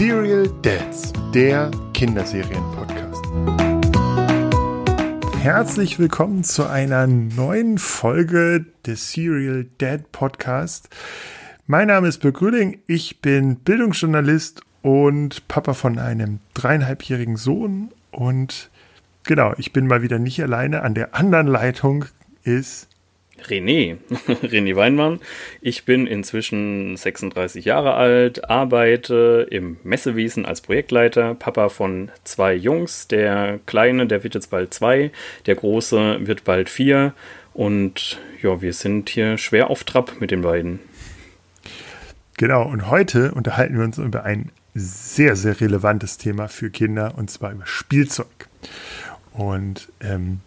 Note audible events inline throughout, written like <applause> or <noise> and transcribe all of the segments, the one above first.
Serial Dads, der Kinderserien-Podcast. Herzlich willkommen zu einer neuen Folge des Serial Dad Podcast. Mein Name ist Birk Rüding, ich bin Bildungsjournalist und Papa von einem dreieinhalbjährigen Sohn und genau, ich bin mal wieder nicht alleine. An der anderen Leitung ist René, <laughs> René Weinmann. Ich bin inzwischen 36 Jahre alt, arbeite im Messewesen als Projektleiter, Papa von zwei Jungs. Der Kleine, der wird jetzt bald zwei, der Große wird bald vier. Und ja, wir sind hier schwer auf Trab mit den beiden. Genau, und heute unterhalten wir uns über ein sehr, sehr relevantes Thema für Kinder, und zwar über Spielzeug. Und ähm,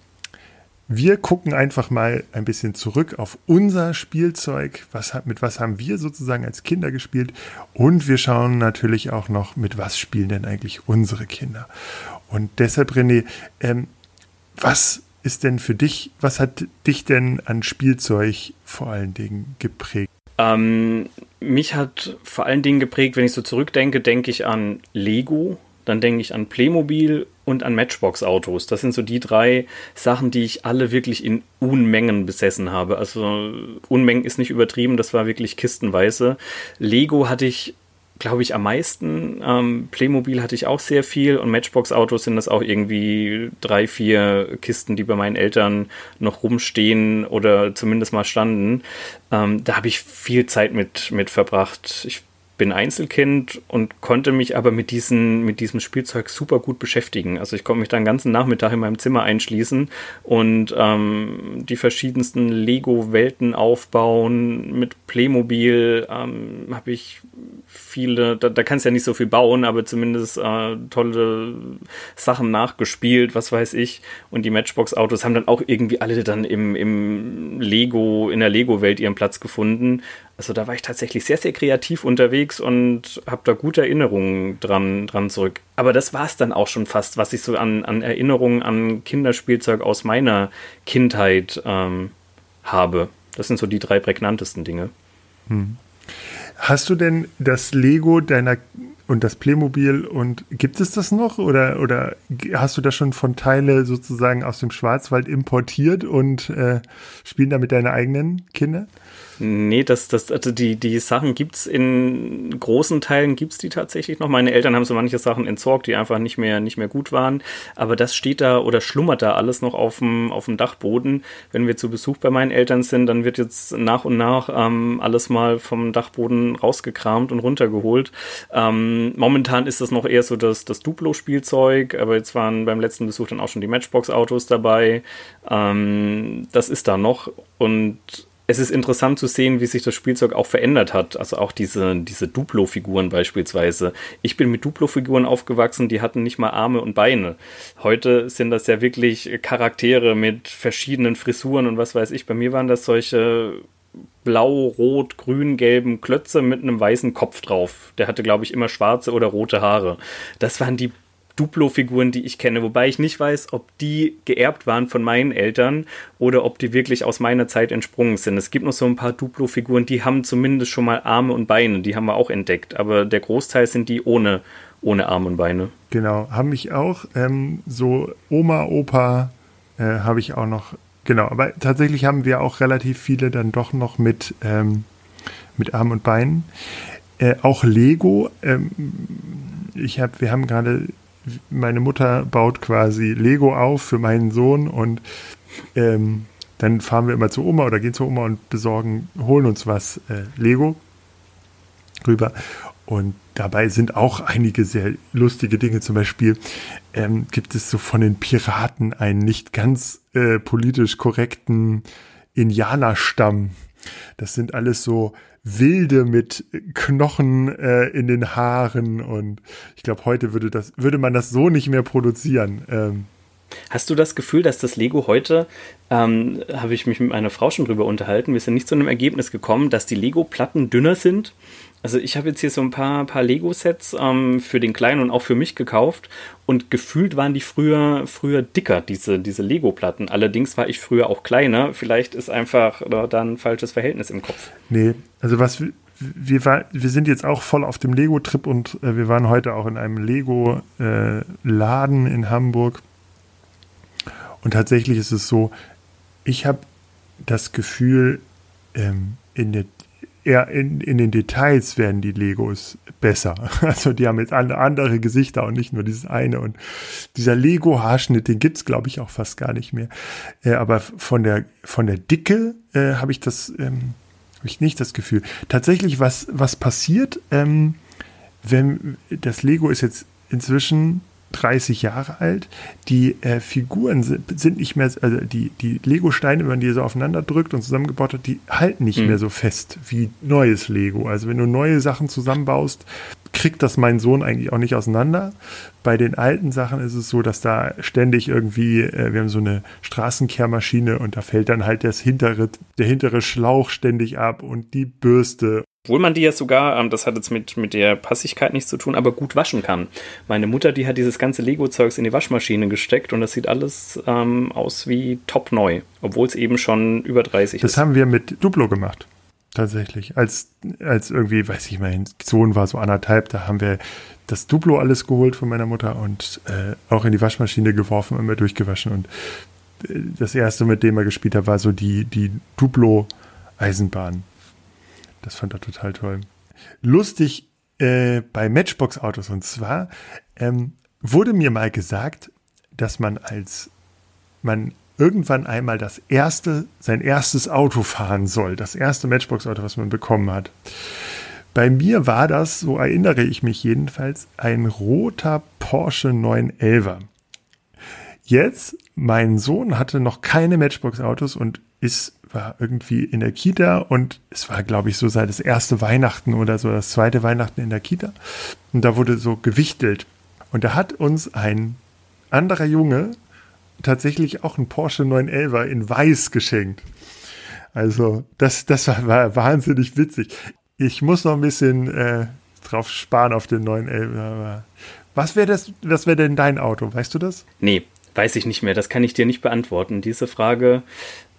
wir gucken einfach mal ein bisschen zurück auf unser Spielzeug. Was, mit was haben wir sozusagen als Kinder gespielt? Und wir schauen natürlich auch noch, mit was spielen denn eigentlich unsere Kinder? Und deshalb, René, ähm, was ist denn für dich, was hat dich denn an Spielzeug vor allen Dingen geprägt? Ähm, mich hat vor allen Dingen geprägt, wenn ich so zurückdenke, denke ich an Lego, dann denke ich an Playmobil und an Matchbox-Autos. Das sind so die drei Sachen, die ich alle wirklich in Unmengen besessen habe. Also Unmengen ist nicht übertrieben, das war wirklich kistenweise. Lego hatte ich glaube ich, am meisten. Ähm, Playmobil hatte ich auch sehr viel und Matchbox-Autos sind das auch irgendwie drei, vier Kisten, die bei meinen Eltern noch rumstehen oder zumindest mal standen. Ähm, da habe ich viel Zeit mit, mit verbracht. Ich bin Einzelkind und konnte mich aber mit, diesen, mit diesem Spielzeug super gut beschäftigen. Also ich konnte mich dann den ganzen Nachmittag in meinem Zimmer einschließen und ähm, die verschiedensten Lego-Welten aufbauen. Mit Playmobil ähm, habe ich viele, da, da kannst du ja nicht so viel bauen, aber zumindest äh, tolle Sachen nachgespielt, was weiß ich. Und die Matchbox-Autos haben dann auch irgendwie alle dann im, im Lego, in der Lego-Welt ihren Platz gefunden. Also da war ich tatsächlich sehr, sehr kreativ unterwegs und habe da gute Erinnerungen dran, dran zurück. Aber das war es dann auch schon fast, was ich so an, an Erinnerungen an Kinderspielzeug aus meiner Kindheit ähm, habe. Das sind so die drei prägnantesten Dinge. Hm. Hast du denn das Lego deiner und das Playmobil und gibt es das noch oder, oder hast du das schon von Teile sozusagen aus dem Schwarzwald importiert und äh, spielen damit deine eigenen Kinder? Nee, das, das, also die, die Sachen gibt es in großen Teilen gibt es die tatsächlich noch. Meine Eltern haben so manche Sachen entsorgt, die einfach nicht mehr, nicht mehr gut waren. Aber das steht da oder schlummert da alles noch auf dem, auf dem Dachboden. Wenn wir zu Besuch bei meinen Eltern sind, dann wird jetzt nach und nach ähm, alles mal vom Dachboden rausgekramt und runtergeholt. Ähm, momentan ist das noch eher so das, das Duplo-Spielzeug, aber jetzt waren beim letzten Besuch dann auch schon die Matchbox-Autos dabei. Ähm, das ist da noch und es ist interessant zu sehen, wie sich das Spielzeug auch verändert hat. Also auch diese, diese Duplo-Figuren beispielsweise. Ich bin mit Duplo-Figuren aufgewachsen, die hatten nicht mal Arme und Beine. Heute sind das ja wirklich Charaktere mit verschiedenen Frisuren und was weiß ich. Bei mir waren das solche blau, rot, grün, gelben Klötze mit einem weißen Kopf drauf. Der hatte, glaube ich, immer schwarze oder rote Haare. Das waren die Duplo-Figuren, die ich kenne, wobei ich nicht weiß, ob die geerbt waren von meinen Eltern oder ob die wirklich aus meiner Zeit entsprungen sind. Es gibt noch so ein paar Duplo-Figuren, die haben zumindest schon mal Arme und Beine, die haben wir auch entdeckt, aber der Großteil sind die ohne, ohne Arme und Beine. Genau, haben mich auch. Ähm, so Oma, Opa äh, habe ich auch noch. Genau, aber tatsächlich haben wir auch relativ viele dann doch noch mit, ähm, mit Armen und Beinen. Äh, auch Lego. Ähm, ich hab, wir haben gerade meine Mutter baut quasi Lego auf für meinen Sohn und ähm, dann fahren wir immer zu Oma oder gehen zu Oma und besorgen, holen uns was äh, Lego rüber. Und dabei sind auch einige sehr lustige Dinge. Zum Beispiel ähm, gibt es so von den Piraten einen nicht ganz äh, politisch korrekten Indianerstamm. Das sind alles so Wilde mit Knochen äh, in den Haaren und ich glaube, heute würde das, würde man das so nicht mehr produzieren. Ähm, Hast du das Gefühl, dass das Lego heute, ähm, habe ich mich mit meiner Frau schon drüber unterhalten, wir sind nicht zu einem Ergebnis gekommen, dass die Lego-Platten dünner sind also ich habe jetzt hier so ein paar, paar Lego-Sets ähm, für den Kleinen und auch für mich gekauft und gefühlt waren die früher, früher dicker, diese, diese Lego-Platten. Allerdings war ich früher auch kleiner. Vielleicht ist einfach da ein falsches Verhältnis im Kopf. Nee, also was wir, war, wir sind jetzt auch voll auf dem Lego-Trip und äh, wir waren heute auch in einem Lego-Laden äh, in Hamburg. Und tatsächlich ist es so, ich habe das Gefühl, ähm, in der eher in, in den Details werden die Legos besser. <laughs> Also die haben jetzt andere Gesichter und nicht nur dieses eine. Und dieser Lego-Haarschnitt, den gibt's glaube ich, auch fast gar nicht mehr. Äh, aber von der, von der Dicke äh, habe ich das, ähm, habe ich nicht das Gefühl. Tatsächlich, was, was passiert, ähm, wenn das Lego ist jetzt inzwischen 30 Jahre alt. Die äh, Figuren sind, sind, nicht mehr, also die, die Lego-Steine, wenn man die so aufeinander drückt und zusammengebaut hat, die halten nicht mhm. mehr so fest wie neues Lego. Also wenn du neue Sachen zusammenbaust, kriegt das mein Sohn eigentlich auch nicht auseinander. Bei den alten Sachen ist es so, dass da ständig irgendwie, äh, wir haben so eine Straßenkehrmaschine und da fällt dann halt das hintere, der hintere Schlauch ständig ab und die Bürste obwohl man die ja sogar, ähm, das hat jetzt mit, mit der Passigkeit nichts zu tun, aber gut waschen kann. Meine Mutter, die hat dieses ganze Lego-Zeugs in die Waschmaschine gesteckt und das sieht alles ähm, aus wie top neu, obwohl es eben schon über 30 das ist. Das haben wir mit Duplo gemacht. Tatsächlich. Als, als irgendwie, weiß ich mein Sohn war so anderthalb, da haben wir das Duplo alles geholt von meiner Mutter und äh, auch in die Waschmaschine geworfen und immer durchgewaschen. Und äh, das erste, mit dem er gespielt hat, war so die, die Duplo-Eisenbahn. Das fand er total toll. Lustig äh, bei Matchbox-Autos und zwar ähm, wurde mir mal gesagt, dass man als man irgendwann einmal das erste, sein erstes Auto fahren soll, das erste Matchbox-Auto, was man bekommen hat. Bei mir war das, so erinnere ich mich jedenfalls, ein roter Porsche 911er. Jetzt, mein Sohn hatte noch keine Matchbox-Autos und ist war irgendwie in der Kita und es war, glaube ich, so seit das erste Weihnachten oder so das zweite Weihnachten in der Kita. Und da wurde so gewichtelt. Und da hat uns ein anderer Junge tatsächlich auch ein Porsche 911 in weiß geschenkt. Also, das, das war, war wahnsinnig witzig. Ich muss noch ein bisschen äh, drauf sparen auf den 911. Was wäre das, was wäre denn dein Auto? Weißt du das? Nee, weiß ich nicht mehr. Das kann ich dir nicht beantworten. Diese Frage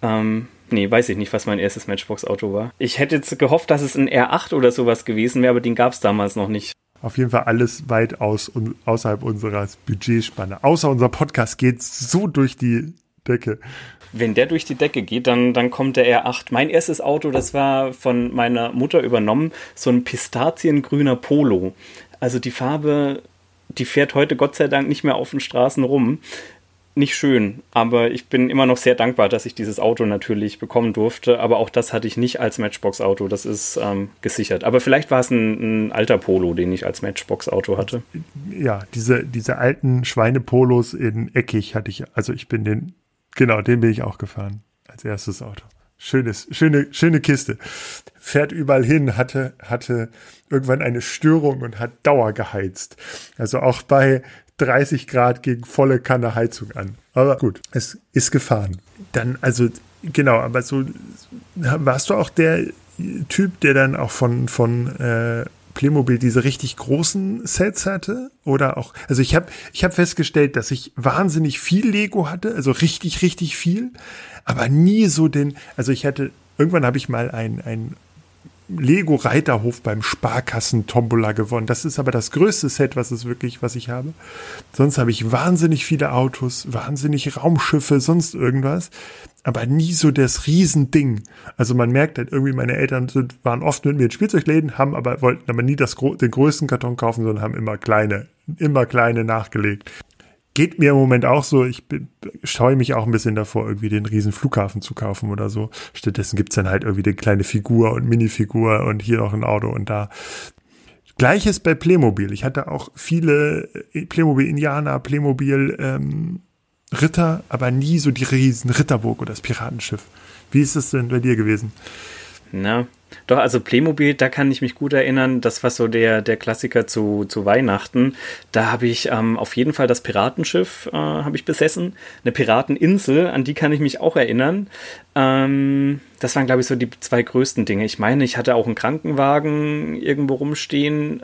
ähm, Nee, weiß ich nicht, was mein erstes Matchbox-Auto war. Ich hätte jetzt gehofft, dass es ein R8 oder sowas gewesen wäre, aber den gab es damals noch nicht. Auf jeden Fall alles weit aus, außerhalb unserer Budgetspanne. Außer unser Podcast geht so durch die Decke. Wenn der durch die Decke geht, dann, dann kommt der R8. Mein erstes Auto, das war von meiner Mutter übernommen, so ein pistaziengrüner Polo. Also die Farbe, die fährt heute Gott sei Dank nicht mehr auf den Straßen rum nicht schön, aber ich bin immer noch sehr dankbar, dass ich dieses Auto natürlich bekommen durfte. Aber auch das hatte ich nicht als Matchbox-Auto, das ist ähm, gesichert. Aber vielleicht war es ein, ein, alter Polo, den ich als Matchbox-Auto hatte. Ja, diese, diese alten Schweinepolos in Eckig hatte ich, also ich bin den, genau, den bin ich auch gefahren als erstes Auto. Schönes, schöne, schöne Kiste. Fährt überall hin, hatte, hatte irgendwann eine Störung und hat Dauer geheizt. Also auch bei 30 Grad gegen volle Kanne Heizung an. Aber gut, es ist gefahren. Dann, also, genau, aber so, warst du auch der Typ, der dann auch von, von äh, Playmobil diese richtig großen Sets hatte oder auch also ich habe ich habe festgestellt, dass ich wahnsinnig viel Lego hatte, also richtig richtig viel, aber nie so den also ich hatte irgendwann habe ich mal ein ein Lego Reiterhof beim Sparkassen Tombola gewonnen. Das ist aber das größte Set, was es wirklich, was ich habe. Sonst habe ich wahnsinnig viele Autos, wahnsinnig Raumschiffe, sonst irgendwas. Aber nie so das Riesending. Also man merkt halt irgendwie, meine Eltern sind, waren oft mit mir in Spielzeugläden, haben aber, wollten aber nie das, den größten Karton kaufen, sondern haben immer kleine, immer kleine nachgelegt. Geht mir im Moment auch so. Ich scheue mich auch ein bisschen davor, irgendwie den riesen Flughafen zu kaufen oder so. Stattdessen gibt's dann halt irgendwie eine kleine Figur und Minifigur und hier noch ein Auto und da. Gleiches bei Playmobil. Ich hatte auch viele äh, Playmobil Indianer, Playmobil ähm, Ritter, aber nie so die riesen Ritterburg oder das Piratenschiff. Wie ist es denn bei dir gewesen? Na, doch, also Playmobil, da kann ich mich gut erinnern. Das war so der, der Klassiker zu, zu Weihnachten. Da habe ich ähm, auf jeden Fall das Piratenschiff äh, habe ich besessen. Eine Pirateninsel, an die kann ich mich auch erinnern. Ähm, das waren, glaube ich, so die zwei größten Dinge. Ich meine, ich hatte auch einen Krankenwagen irgendwo rumstehen.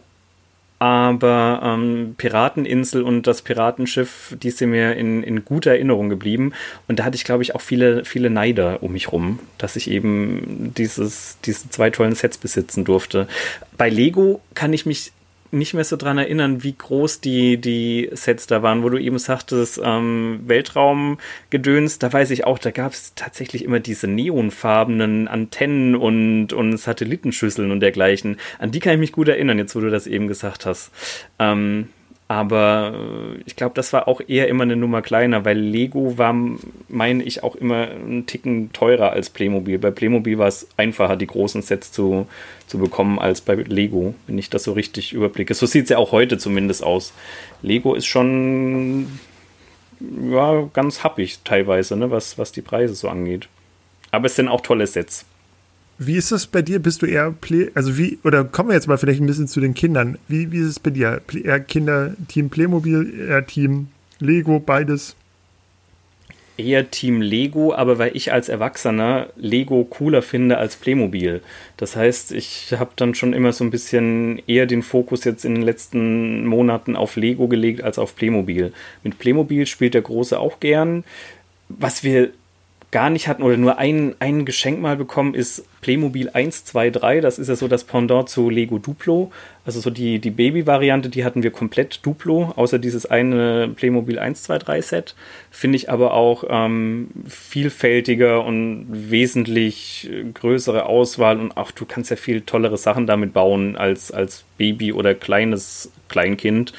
Aber ähm, Pirateninsel und das Piratenschiff, die sind mir in, in guter Erinnerung geblieben. Und da hatte ich, glaube ich, auch viele, viele Neider um mich rum, dass ich eben dieses, diese zwei tollen Sets besitzen durfte. Bei Lego kann ich mich nicht mehr so dran erinnern, wie groß die, die Sets da waren, wo du eben sagtest, ähm, Weltraumgedöns, da weiß ich auch, da gab es tatsächlich immer diese neonfarbenen Antennen und, und Satellitenschüsseln und dergleichen. An die kann ich mich gut erinnern, jetzt wo du das eben gesagt hast. Ähm, aber äh, ich glaube, das war auch eher immer eine Nummer kleiner, weil Lego war, meine ich, auch immer einen Ticken teurer als Playmobil. Bei Playmobil war es einfacher, die großen Sets zu, zu bekommen, als bei Lego, wenn ich das so richtig überblicke. So sieht es ja auch heute zumindest aus. Lego ist schon ja, ganz happig teilweise, ne, was, was die Preise so angeht. Aber es sind auch tolle Sets. Wie ist das bei dir? Bist du eher Play, also wie, oder kommen wir jetzt mal vielleicht ein bisschen zu den Kindern. Wie, wie ist es bei dir? Eher Kinder, Team Playmobil, eher Team Lego, beides? Eher Team Lego, aber weil ich als Erwachsener Lego cooler finde als Playmobil. Das heißt, ich habe dann schon immer so ein bisschen eher den Fokus jetzt in den letzten Monaten auf Lego gelegt als auf Playmobil. Mit Playmobil spielt der Große auch gern. Was wir gar nicht hatten oder nur ein, ein Geschenk mal bekommen, ist Playmobil 1, 2, 3. Das ist ja so das Pendant zu Lego Duplo. Also so die, die Baby-Variante, die hatten wir komplett Duplo, außer dieses eine Playmobil 1, 2, 3 Set. Finde ich aber auch ähm, vielfältiger und wesentlich größere Auswahl und auch du kannst ja viel tollere Sachen damit bauen als, als Baby oder kleines Kleinkind,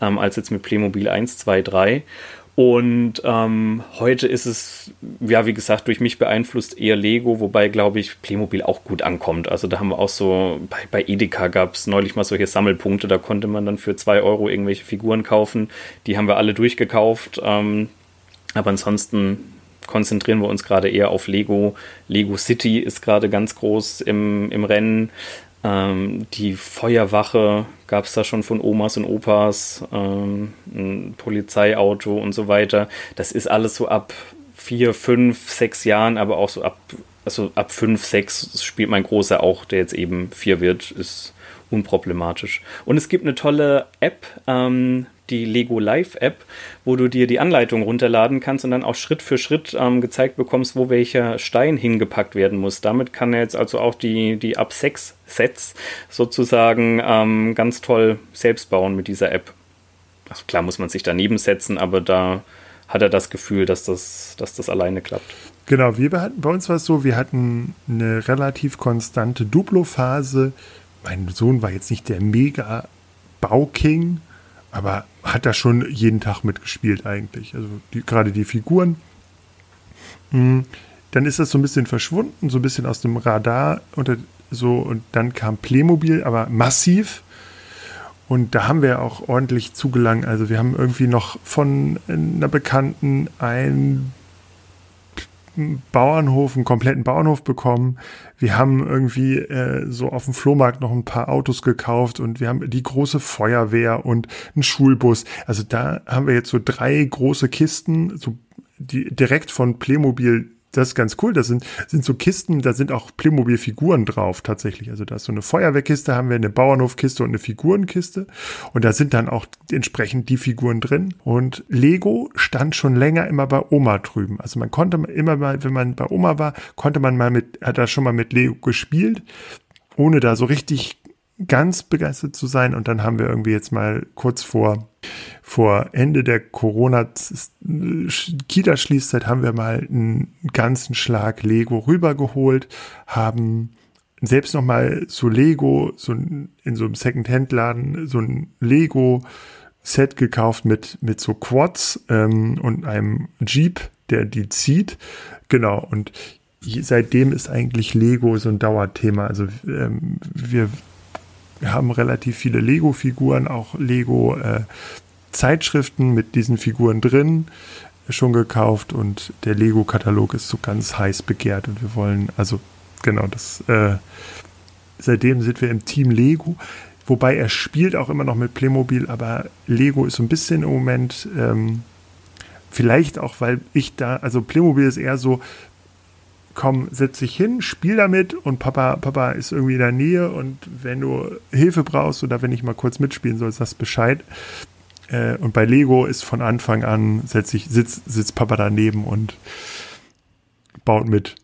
ähm, als jetzt mit Playmobil 1, 2, 3. Und ähm, heute ist es, ja, wie gesagt, durch mich beeinflusst eher Lego, wobei, glaube ich, Playmobil auch gut ankommt. Also da haben wir auch so, bei, bei Edeka gab es neulich mal solche Sammelpunkte, da konnte man dann für zwei Euro irgendwelche Figuren kaufen. Die haben wir alle durchgekauft. Ähm, aber ansonsten konzentrieren wir uns gerade eher auf Lego. Lego City ist gerade ganz groß im, im Rennen. Ähm, die Feuerwache gab es da schon von Omas und Opas, ähm, ein Polizeiauto und so weiter. Das ist alles so ab vier, fünf, sechs Jahren, aber auch so ab, also ab fünf, sechs spielt mein Großer auch, der jetzt eben vier wird, ist unproblematisch. Und es gibt eine tolle App, ähm, die Lego Live App, wo du dir die Anleitung runterladen kannst und dann auch Schritt für Schritt ähm, gezeigt bekommst, wo welcher Stein hingepackt werden muss. Damit kann er jetzt also auch die, die ab 6 Sets sozusagen ähm, ganz toll selbst bauen mit dieser App. Also klar muss man sich daneben setzen, aber da hat er das Gefühl, dass das, dass das alleine klappt. Genau, wir hatten, bei uns war es so, wir hatten eine relativ konstante Duplo-Phase. Mein Sohn war jetzt nicht der mega Bauking, aber hat da schon jeden Tag mitgespielt eigentlich. Also die, gerade die Figuren. Mhm. Dann ist das so ein bisschen verschwunden, so ein bisschen aus dem Radar und so und dann kam Playmobil, aber massiv. Und da haben wir auch ordentlich zugelangt. Also wir haben irgendwie noch von einer Bekannten ein Bauernhof, einen kompletten Bauernhof bekommen. Wir haben irgendwie äh, so auf dem Flohmarkt noch ein paar Autos gekauft und wir haben die große Feuerwehr und einen Schulbus. Also da haben wir jetzt so drei große Kisten, so die direkt von Playmobil das ist ganz cool. Das sind, sind so Kisten, da sind auch Playmobil-Figuren drauf tatsächlich. Also da ist so eine Feuerwehrkiste, haben wir eine Bauernhofkiste und eine Figurenkiste. Und da sind dann auch entsprechend die Figuren drin. Und Lego stand schon länger immer bei Oma drüben. Also man konnte immer mal, wenn man bei Oma war, konnte man mal mit, hat da schon mal mit Lego gespielt, ohne da so richtig ganz begeistert zu sein. Und dann haben wir irgendwie jetzt mal kurz vor, vor Ende der Corona-Kita-Schließzeit haben wir mal einen ganzen Schlag Lego rübergeholt, haben selbst noch mal so Lego, so in so einem Second-Hand-Laden, so ein Lego Set gekauft mit, mit so Quads ähm, und einem Jeep, der die zieht. Genau, und seitdem ist eigentlich Lego so ein Dauerthema. Also ähm, wir wir haben relativ viele Lego-Figuren, auch Lego-Zeitschriften äh, mit diesen Figuren drin schon gekauft und der Lego-Katalog ist so ganz heiß begehrt und wir wollen, also genau, das äh, seitdem sind wir im Team Lego, wobei er spielt auch immer noch mit Playmobil, aber Lego ist so ein bisschen im Moment, ähm, vielleicht auch, weil ich da, also Playmobil ist eher so, komm, setz dich hin, spiel damit und Papa, Papa ist irgendwie in der Nähe und wenn du Hilfe brauchst oder wenn ich mal kurz mitspielen soll, sagst Bescheid. Äh, und bei Lego ist von Anfang an, setz ich, sitzt, sitzt Papa daneben und baut mit.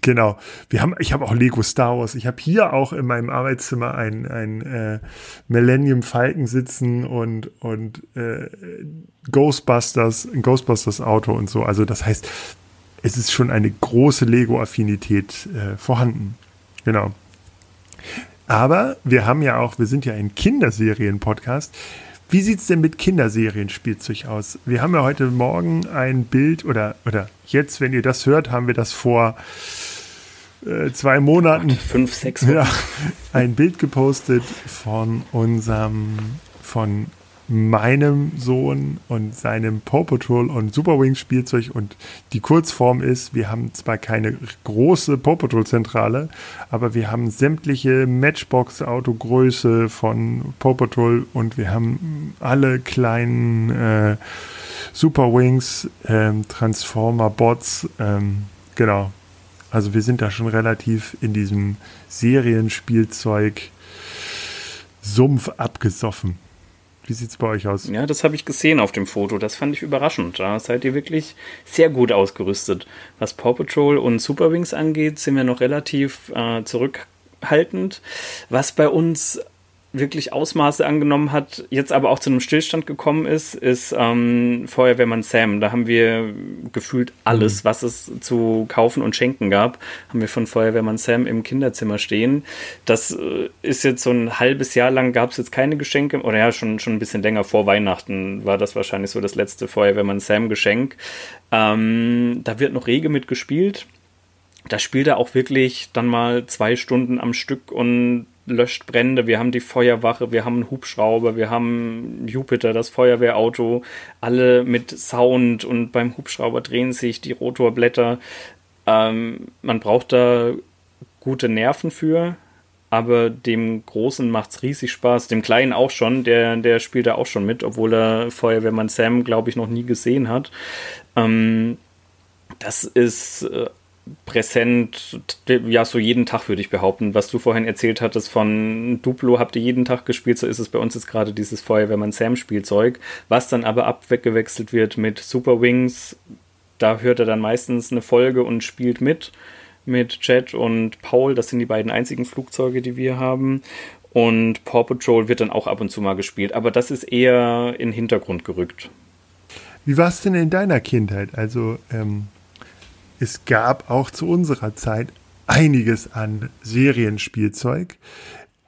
Genau. Wir haben, ich habe auch Lego Star Wars. Ich habe hier auch in meinem Arbeitszimmer ein, ein äh, Millennium Falcon sitzen und, und äh, Ghostbusters, ein Ghostbusters Auto und so. Also das heißt, es ist schon eine große Lego-Affinität äh, vorhanden. Genau. Aber wir haben ja auch, wir sind ja ein Kinderserien-Podcast. Wie sieht es denn mit Kinderserienspielzeug aus? Wir haben ja heute Morgen ein Bild oder, oder jetzt, wenn ihr das hört, haben wir das vor äh, zwei Monaten. Fünf, sechs Wochen. <laughs> Ja, ein Bild gepostet von unserem, von meinem Sohn und seinem Paw Patrol und Super Wings Spielzeug und die Kurzform ist, wir haben zwar keine große Paw Patrol Zentrale, aber wir haben sämtliche Matchbox Autogröße von Paw Patrol und wir haben alle kleinen äh, Super Wings ähm, Transformer Bots, ähm, genau. Also wir sind da schon relativ in diesem Serienspielzeug Sumpf abgesoffen. Wie sieht es bei euch aus? Ja, das habe ich gesehen auf dem Foto. Das fand ich überraschend. Da seid ihr wirklich sehr gut ausgerüstet. Was Paw Patrol und Super Wings angeht, sind wir noch relativ äh, zurückhaltend. Was bei uns wirklich Ausmaße angenommen hat, jetzt aber auch zu einem Stillstand gekommen ist, ist ähm, Feuerwehrmann Sam. Da haben wir gefühlt alles, mhm. was es zu kaufen und schenken gab, haben wir von Feuerwehrmann Sam im Kinderzimmer stehen. Das äh, ist jetzt so ein halbes Jahr lang gab es jetzt keine Geschenke, oder ja, schon, schon ein bisschen länger vor Weihnachten war das wahrscheinlich so das letzte Feuerwehrmann Sam Geschenk. Ähm, da wird noch rege mitgespielt. Da spielt er auch wirklich dann mal zwei Stunden am Stück und löscht Brände, wir haben die Feuerwache, wir haben einen Hubschrauber, wir haben Jupiter, das Feuerwehrauto, alle mit Sound und beim Hubschrauber drehen sich die Rotorblätter. Ähm, man braucht da gute Nerven für, aber dem Großen macht es riesig Spaß, dem Kleinen auch schon, der, der spielt da auch schon mit, obwohl er Feuerwehrmann Sam, glaube ich, noch nie gesehen hat. Ähm, das ist äh, präsent, ja, so jeden Tag würde ich behaupten. Was du vorhin erzählt hattest von Duplo, habt ihr jeden Tag gespielt, so ist es bei uns jetzt gerade dieses Feuerwehrmann Sam-Spielzeug, was dann aber abgewechselt wird mit Super Wings. Da hört er dann meistens eine Folge und spielt mit. Mit Jet und Paul, das sind die beiden einzigen Flugzeuge, die wir haben. Und Paw Patrol wird dann auch ab und zu mal gespielt, aber das ist eher in den Hintergrund gerückt. Wie war es denn in deiner Kindheit? Also, ähm, es gab auch zu unserer Zeit einiges an Serienspielzeug.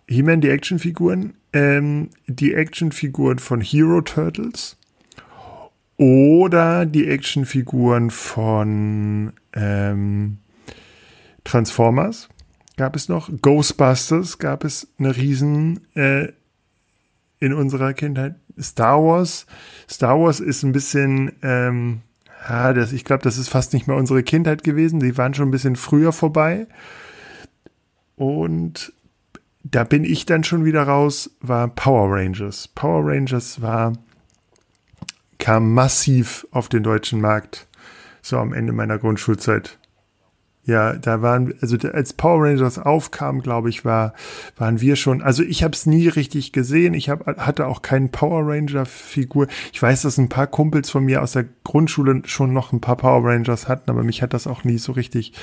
He-Man, die Actionfiguren, ähm, die Actionfiguren von Hero Turtles oder die Actionfiguren von ähm, Transformers gab es noch. Ghostbusters gab es eine riesen äh, in unserer Kindheit. Star Wars. Star Wars ist ein bisschen ähm, ja, das, ich glaube, das ist fast nicht mehr unsere Kindheit gewesen. Die waren schon ein bisschen früher vorbei. Und da bin ich dann schon wieder raus, war Power Rangers. Power Rangers war, kam massiv auf den deutschen Markt, so am Ende meiner Grundschulzeit. Ja, da waren, also als Power Rangers aufkam, glaube ich, war, waren wir schon, also ich habe es nie richtig gesehen. Ich hab, hatte auch keinen Power Ranger-Figur. Ich weiß, dass ein paar Kumpels von mir aus der Grundschule schon noch ein paar Power Rangers hatten, aber mich hat das auch nie so richtig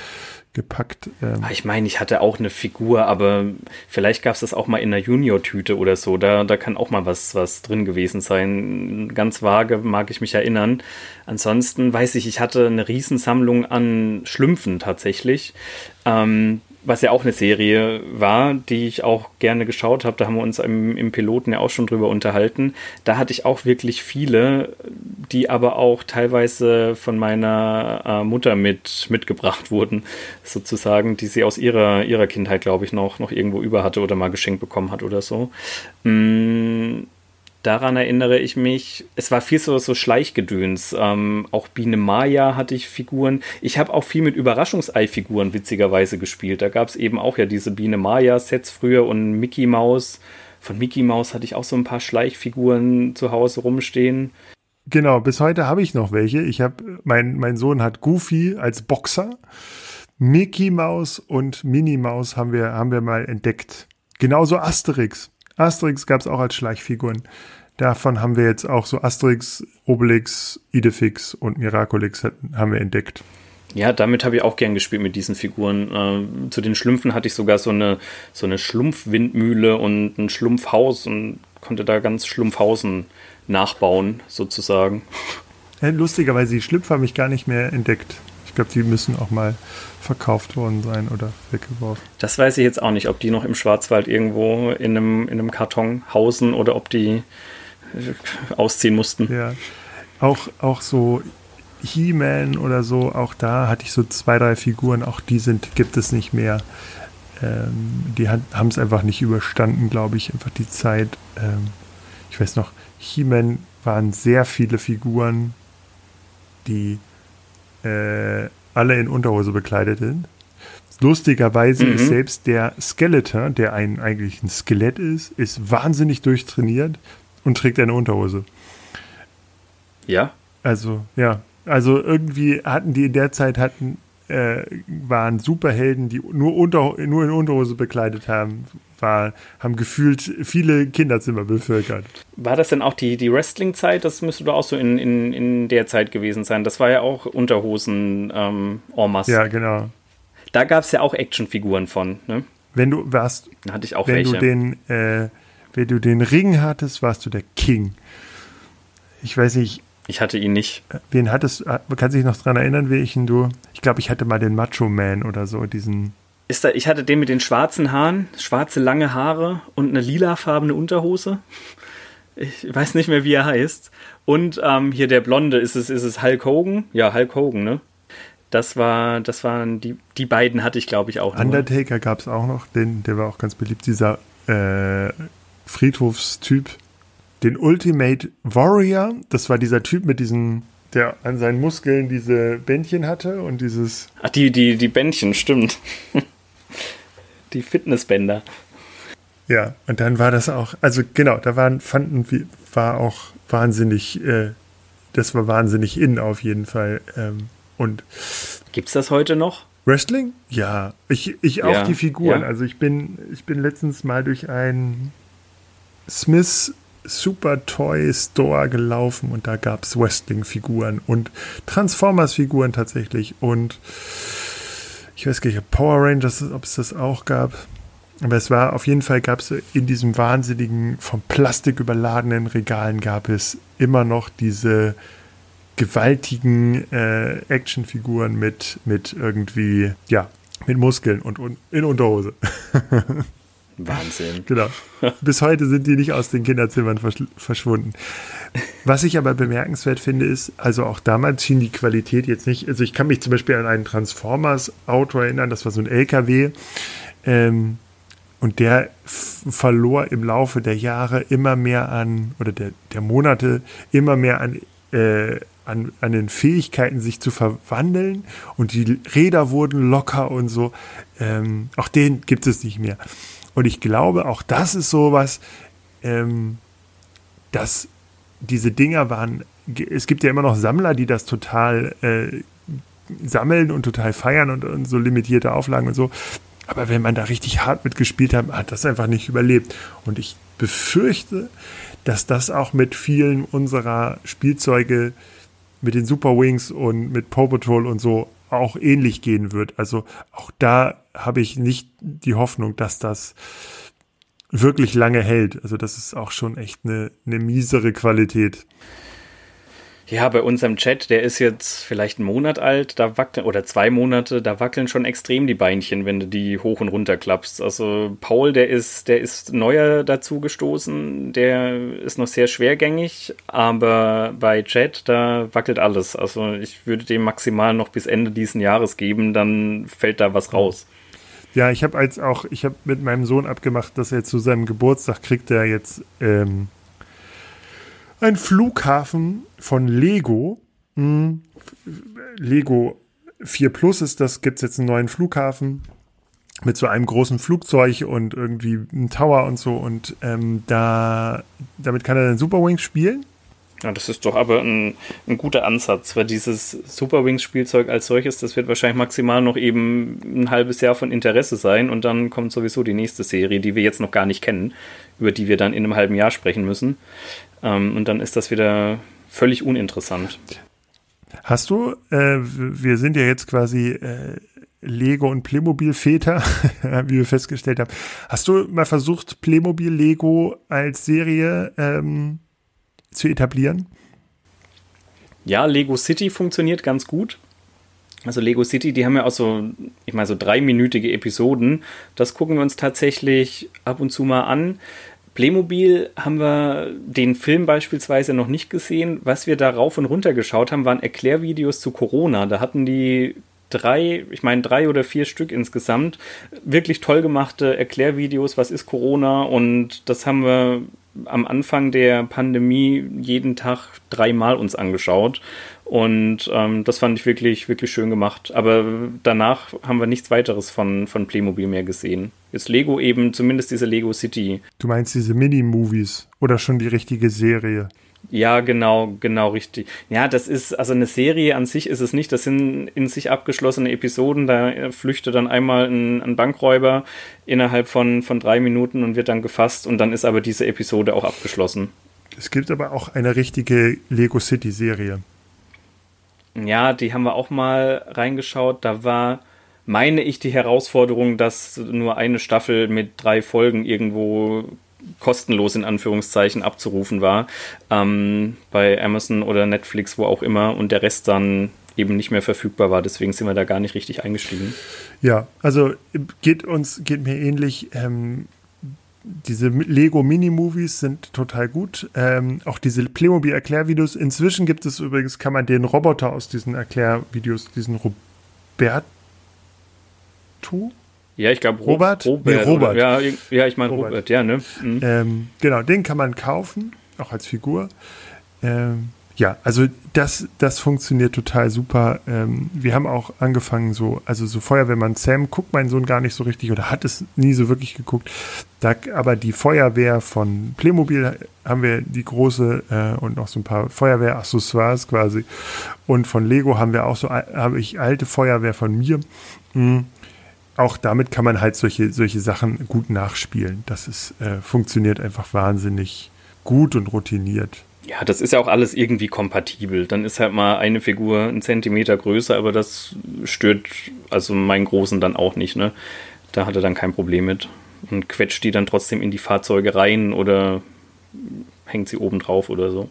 gepackt. Ähm. Ah, ich meine, ich hatte auch eine Figur, aber vielleicht gab es das auch mal in einer Junior-Tüte oder so. Da, da kann auch mal was, was drin gewesen sein. Ganz vage mag ich mich erinnern. Ansonsten weiß ich, ich hatte eine Riesensammlung an Schlümpfen tatsächlich. Ähm, was ja auch eine Serie war, die ich auch gerne geschaut habe. Da haben wir uns im, im, Piloten ja auch schon drüber unterhalten. Da hatte ich auch wirklich viele, die aber auch teilweise von meiner äh, Mutter mit mitgebracht wurden, sozusagen, die sie aus ihrer, ihrer Kindheit, glaube ich, noch, noch irgendwo über hatte oder mal geschenkt bekommen hat oder so. Mm, daran erinnere ich mich, es war viel so, so Schleichgedöns. Ähm, auch Biene Maya hatte ich Figuren. Ich habe auch viel mit Überraschungsei-Figuren witzigerweise gespielt. Da gab es eben auch ja diese Biene Maya-Sets früher und Mickey Mouse. Von Mickey Mouse hatte ich auch so ein paar Schleichfiguren zu Hause rumstehen. genau, bis heute habe ich noch welche. Ich habe, mein, mein Sohn hat Goofy als Boxer. Mickey Maus und Minnie Maus haben wir, haben wir mal entdeckt. Genauso Asterix. Asterix gab es auch als Schleichfiguren. Davon haben wir jetzt auch so Asterix, Obelix, Idefix und Miraculix haben wir entdeckt. Ja, damit habe ich auch gern gespielt mit diesen Figuren. Äh, zu den Schlümpfen hatte ich sogar so eine, so eine Schlumpfwindmühle und ein Schlumpfhaus und konnte da ganz Schlumpfhausen nachbauen, sozusagen. Ja, lustigerweise, die Schlümpfe habe ich gar nicht mehr entdeckt. Ich glaube, die müssen auch mal verkauft worden sein oder weggeworfen. Das weiß ich jetzt auch nicht, ob die noch im Schwarzwald irgendwo in einem, in einem Karton hausen oder ob die äh, ausziehen mussten. Ja, auch, auch so He-Man oder so, auch da hatte ich so zwei, drei Figuren, auch die sind, gibt es nicht mehr. Ähm, die haben es einfach nicht überstanden, glaube ich, einfach die Zeit. Ähm, ich weiß noch, He-Man waren sehr viele Figuren, die äh, alle in Unterhose bekleidet sind. Lustigerweise mhm. ist selbst der Skeletor, der ein, eigentlich ein Skelett ist, ist wahnsinnig durchtrainiert und trägt eine Unterhose. Ja. Also, ja. Also irgendwie hatten die in der Zeit hatten, äh, waren Superhelden, die nur, unter, nur in Unterhose bekleidet haben war, haben gefühlt viele Kinderzimmer bevölkert. War das denn auch die, die Wrestling-Zeit? Das müsste doch auch so in, in, in der Zeit gewesen sein. Das war ja auch Unterhosen ähm, masse. Ja, genau. Da gab es ja auch Actionfiguren von, ne? Wenn du warst, da hatte ich auch wenn welche. du den, äh, wenn du den Ring hattest, warst du der King. Ich weiß nicht. Ich hatte ihn nicht. Wen hattest du? Kannst du dich noch daran erinnern, welchen du? Ich glaube, ich hatte mal den Macho Man oder so, diesen. Ist da, ich hatte den mit den schwarzen Haaren, schwarze lange Haare und eine lilafarbene Unterhose. Ich weiß nicht mehr, wie er heißt. Und ähm, hier der Blonde, ist es, ist es Hulk Hogan? Ja, Hulk Hogan, ne? Das war, das waren die, die beiden hatte ich, glaube ich, auch. Undertaker gab es auch noch, den, der war auch ganz beliebt, dieser äh, Friedhofstyp. Den Ultimate Warrior, das war dieser Typ mit diesen, der an seinen Muskeln diese Bändchen hatte und dieses. Ach, die, die, die Bändchen, stimmt. <laughs> die Fitnessbänder. Ja, und dann war das auch, also genau, da waren, fanden wir, war auch wahnsinnig, äh, das war wahnsinnig in auf jeden Fall. Ähm, und gibt's das heute noch? Wrestling? Ja, ich, ich auch ja, die Figuren. Ja. Also ich bin, ich bin letztens mal durch ein Smith Super Toy Store gelaufen und da gab es Wrestling-Figuren und Transformers-Figuren tatsächlich und ich weiß gar nicht, Power Rangers, ob es das auch gab. Aber es war auf jeden Fall gab es in diesem wahnsinnigen, vom Plastik überladenen Regalen gab es immer noch diese gewaltigen äh, Actionfiguren mit, mit irgendwie, ja, mit Muskeln und, und in Unterhose. <laughs> Wahnsinn. <laughs> Genau. Bis heute sind die nicht aus den Kinderzimmern versch verschwunden. Was ich aber bemerkenswert finde, ist, also auch damals schien die Qualität jetzt nicht, also ich kann mich zum Beispiel an einen Transformers-Auto erinnern, das war so ein LKW, ähm, und der verlor im Laufe der Jahre immer mehr an, oder der, der Monate, immer mehr an, äh, an, an den Fähigkeiten, sich zu verwandeln. Und die Räder wurden locker und so. Ähm, auch den gibt es nicht mehr. Und ich glaube, auch das ist sowas, ähm, dass diese Dinger waren, es gibt ja immer noch Sammler, die das total äh, sammeln und total feiern und, und, so limitierte Auflagen und so. Aber wenn man da richtig hart mitgespielt hat, hat das einfach nicht überlebt. Und ich befürchte, dass das auch mit vielen unserer Spielzeuge, mit den Super Wings und mit Paw Patrol und so auch ähnlich gehen wird. Also auch da habe ich nicht die Hoffnung, dass das wirklich lange hält. Also das ist auch schon echt eine, eine miesere Qualität. Ja, bei unserem Chat, der ist jetzt vielleicht einen Monat alt, da wackeln, oder zwei Monate, da wackeln schon extrem die Beinchen, wenn du die hoch und runter klappst. Also Paul, der ist, der ist neuer dazu gestoßen, der ist noch sehr schwergängig, aber bei Chat, da wackelt alles. Also ich würde dem maximal noch bis Ende diesen Jahres geben, dann fällt da was raus. Ja, ich habe als auch, ich habe mit meinem Sohn abgemacht, dass er zu seinem Geburtstag kriegt er jetzt ähm, ein Flughafen von Lego. Hm, Lego 4 Plus ist das, gibt es jetzt einen neuen Flughafen mit so einem großen Flugzeug und irgendwie einem Tower und so. Und ähm, da damit kann er dann Super Wings spielen. Ja, das ist doch aber ein, ein guter Ansatz, weil dieses Super Wings-Spielzeug als solches, das wird wahrscheinlich maximal noch eben ein halbes Jahr von Interesse sein und dann kommt sowieso die nächste Serie, die wir jetzt noch gar nicht kennen, über die wir dann in einem halben Jahr sprechen müssen. Ähm, und dann ist das wieder völlig uninteressant. Hast du, äh, wir sind ja jetzt quasi äh, Lego und Playmobil-Väter, <laughs> wie wir festgestellt haben. Hast du mal versucht, Playmobil Lego als Serie ähm, zu etablieren? Ja, Lego City funktioniert ganz gut. Also Lego City, die haben ja auch so, ich meine, so dreiminütige Episoden. Das gucken wir uns tatsächlich ab und zu mal an. Playmobil haben wir den Film beispielsweise noch nicht gesehen. Was wir da rauf und runter geschaut haben, waren Erklärvideos zu Corona. Da hatten die drei, ich meine drei oder vier Stück insgesamt, wirklich toll gemachte Erklärvideos, was ist Corona und das haben wir am Anfang der Pandemie jeden Tag dreimal uns angeschaut. Und ähm, das fand ich wirklich, wirklich schön gemacht. Aber danach haben wir nichts weiteres von, von Playmobil mehr gesehen. Ist Lego eben, zumindest diese Lego City. Du meinst diese Mini-Movies oder schon die richtige Serie? Ja, genau, genau richtig. Ja, das ist, also eine Serie an sich ist es nicht. Das sind in sich abgeschlossene Episoden. Da flüchtet dann einmal ein, ein Bankräuber innerhalb von, von drei Minuten und wird dann gefasst und dann ist aber diese Episode auch abgeschlossen. Es gibt aber auch eine richtige Lego City Serie. Ja, die haben wir auch mal reingeschaut. Da war, meine ich, die Herausforderung, dass nur eine Staffel mit drei Folgen irgendwo kostenlos in Anführungszeichen abzurufen war. Ähm, bei Amazon oder Netflix, wo auch immer, und der Rest dann eben nicht mehr verfügbar war. Deswegen sind wir da gar nicht richtig eingestiegen. Ja, also geht uns, geht mir ähnlich. Ähm, diese Lego Mini-Movies sind total gut. Ähm, auch diese Playmobil-Erklärvideos. Inzwischen gibt es übrigens, kann man den Roboter aus diesen Erklärvideos, diesen Roberto, ja, ich glaube Robert. Robert. Nee, Robert. Ja, ja, ich meine Robert. Robert. ja, ne? Mhm. Ähm, genau, den kann man kaufen, auch als Figur. Ähm, ja, also das, das funktioniert total super. Ähm, wir haben auch angefangen, so, also so Feuerwehrmann Sam guckt mein Sohn gar nicht so richtig oder hat es nie so wirklich geguckt. Da, aber die Feuerwehr von Playmobil haben wir die große äh, und noch so ein paar Feuerwehraccessoires quasi. Und von Lego haben wir auch so, habe ich alte Feuerwehr von mir. Mhm auch damit kann man halt solche, solche Sachen gut nachspielen. Das ist, äh, funktioniert einfach wahnsinnig gut und routiniert. Ja, das ist ja auch alles irgendwie kompatibel. Dann ist halt mal eine Figur einen Zentimeter größer, aber das stört also meinen Großen dann auch nicht. Ne? Da hat er dann kein Problem mit. Und quetscht die dann trotzdem in die Fahrzeuge rein oder hängt sie oben drauf oder so.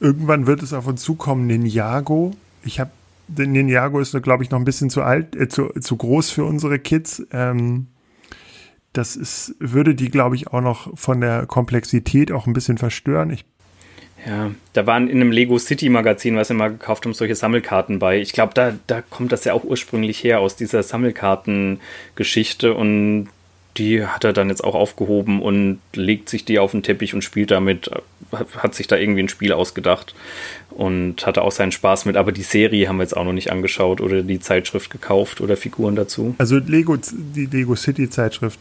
Irgendwann wird es auf uns zukommen, Ninjago. Ich habe Ninjago ist, glaube ich, noch ein bisschen zu alt, äh, zu, zu groß für unsere Kids. Ähm, das ist, würde die, glaube ich, auch noch von der Komplexität auch ein bisschen verstören. Ich ja, da waren in einem Lego City Magazin, was wir mal gekauft haben, solche Sammelkarten bei. Ich glaube, da, da kommt das ja auch ursprünglich her aus dieser Sammelkartengeschichte und die hat er dann jetzt auch aufgehoben und legt sich die auf den Teppich und spielt damit, hat sich da irgendwie ein Spiel ausgedacht und hatte auch seinen Spaß mit. Aber die Serie haben wir jetzt auch noch nicht angeschaut oder die Zeitschrift gekauft oder Figuren dazu. Also Lego, die Lego City Zeitschrift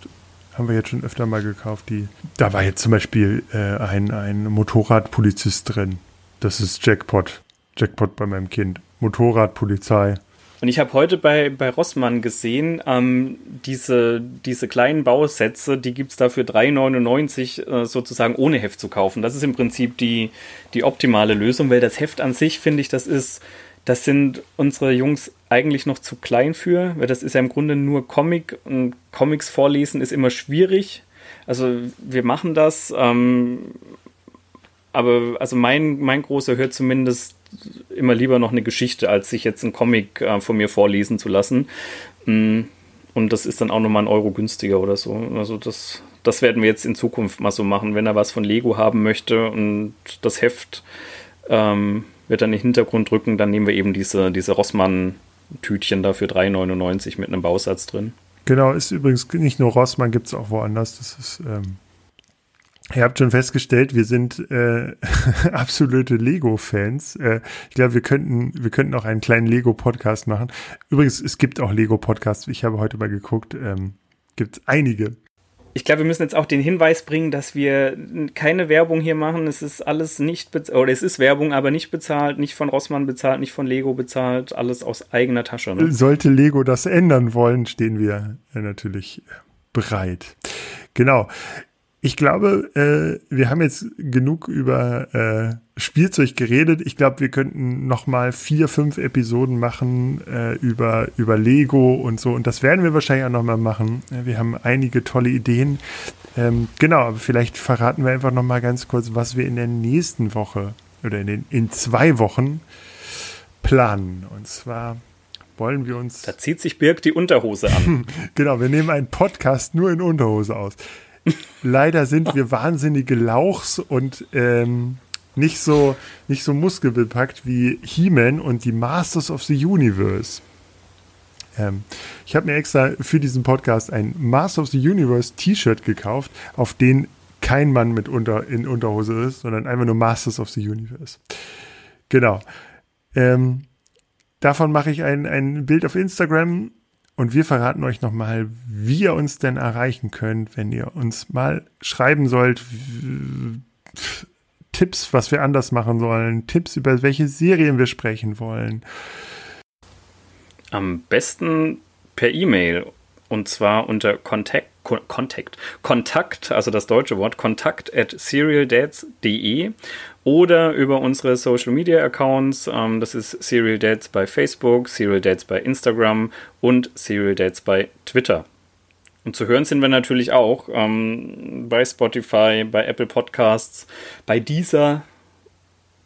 haben wir jetzt schon öfter mal gekauft. Die, da war jetzt zum Beispiel äh, ein, ein Motorradpolizist drin. Das ist Jackpot. Jackpot bei meinem Kind. Motorradpolizei. Und ich habe heute bei, bei Rossmann gesehen, ähm, diese, diese kleinen Bausätze, die gibt es da für 3,99 äh, sozusagen ohne Heft zu kaufen. Das ist im Prinzip die, die optimale Lösung, weil das Heft an sich, finde ich, das ist, das sind unsere Jungs eigentlich noch zu klein für, weil das ist ja im Grunde nur Comic und Comics vorlesen ist immer schwierig. Also wir machen das, ähm, aber also mein, mein Großer hört zumindest immer lieber noch eine Geschichte, als sich jetzt einen Comic äh, von mir vorlesen zu lassen. Mm, und das ist dann auch nochmal ein Euro günstiger oder so. Also das, das werden wir jetzt in Zukunft mal so machen. Wenn er was von Lego haben möchte und das Heft ähm, wird dann in den Hintergrund drücken, dann nehmen wir eben diese, diese Rossmann-Tütchen da für 3,99 mit einem Bausatz drin. Genau, ist übrigens nicht nur Rossmann, gibt es auch woanders. Das ist ähm, Ihr habt schon festgestellt, wir sind äh, <laughs> absolute Lego-Fans. Äh, ich glaube, wir könnten, wir könnten auch einen kleinen Lego-Podcast machen. Übrigens, es gibt auch Lego-Podcasts. Ich habe heute mal geguckt, ähm, gibt es einige. ich glaube, wir müssen jetzt auch den Hinweis bringen, dass wir keine Werbung hier machen. Es ist alles nicht bezahlt, oder es ist Werbung, aber nicht bezahlt, nicht von Rossmann bezahlt, nicht von Lego bezahlt, alles aus eigener Tasche. Ne? Sollte Lego das ändern wollen, stehen wir natürlich bereit. Genau. Ich glaube, äh, wir haben jetzt genug über äh, Spielzeug geredet. Ich glaube, wir könnten noch mal vier, fünf Episoden machen äh, über, über Lego und so. Und das werden wir wahrscheinlich auch noch mal machen. Wir haben einige tolle Ideen. Ähm, genau, aber vielleicht verraten wir einfach noch mal ganz kurz, was wir in der nächsten Woche oder in, den, in zwei Wochen planen. Und zwar wollen wir uns. Da zieht sich Birg die Unterhose an. <laughs> genau, wir nehmen einen Podcast nur in Unterhose aus. Leider sind wir wahnsinnige Lauchs und ähm, nicht so, nicht so muskelbepackt wie He-Man und die Masters of the Universe. Ähm, ich habe mir extra für diesen Podcast ein Masters of the Universe T-Shirt gekauft, auf den kein Mann mit unter, in Unterhose ist, sondern einfach nur Masters of the Universe. Genau. Ähm, davon mache ich ein, ein Bild auf Instagram und wir verraten euch nochmal, wie ihr uns denn erreichen könnt, wenn ihr uns mal schreiben sollt, Tipps, was wir anders machen sollen, Tipps über welche Serien wir sprechen wollen. Am besten per E-Mail und zwar unter Contact, Contact, Kontakt, also das deutsche Wort, kontakt at serialdads.de oder über unsere Social Media Accounts. Ähm, das ist Serial Dads bei Facebook, Serial Dads bei Instagram und Serial Dads bei Twitter. Und zu hören sind wir natürlich auch ähm, bei Spotify, bei Apple Podcasts, bei dieser,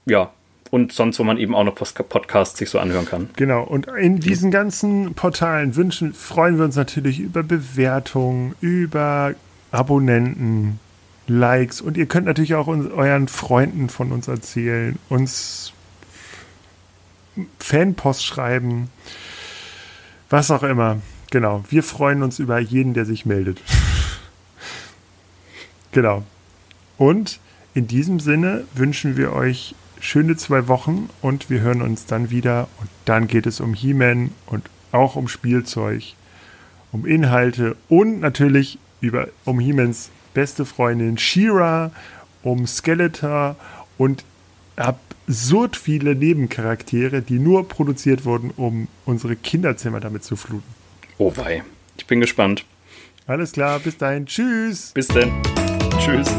ja, und sonst, wo man eben auch noch Podcasts sich so anhören kann. Genau, und in diesen ganzen Portalen wünschen, freuen wir uns natürlich über Bewertungen, über Abonnenten, Likes und ihr könnt natürlich auch uns, euren Freunden von uns erzählen, uns Fanpost schreiben, was auch immer. Genau, wir freuen uns über jeden, der sich meldet. <laughs> genau. Und in diesem Sinne wünschen wir euch schöne zwei Wochen und wir hören uns dann wieder. Und dann geht es um He-Man und auch um Spielzeug, um Inhalte und natürlich über, um He-Mans beste Freundin Shira, um Skeletor und absurd viele Nebencharaktere, die nur produziert wurden, um unsere Kinderzimmer damit zu fluten. Oh wei, ich bin gespannt. Alles klar, bis dahin. Tschüss. Bis dann. Tschüss.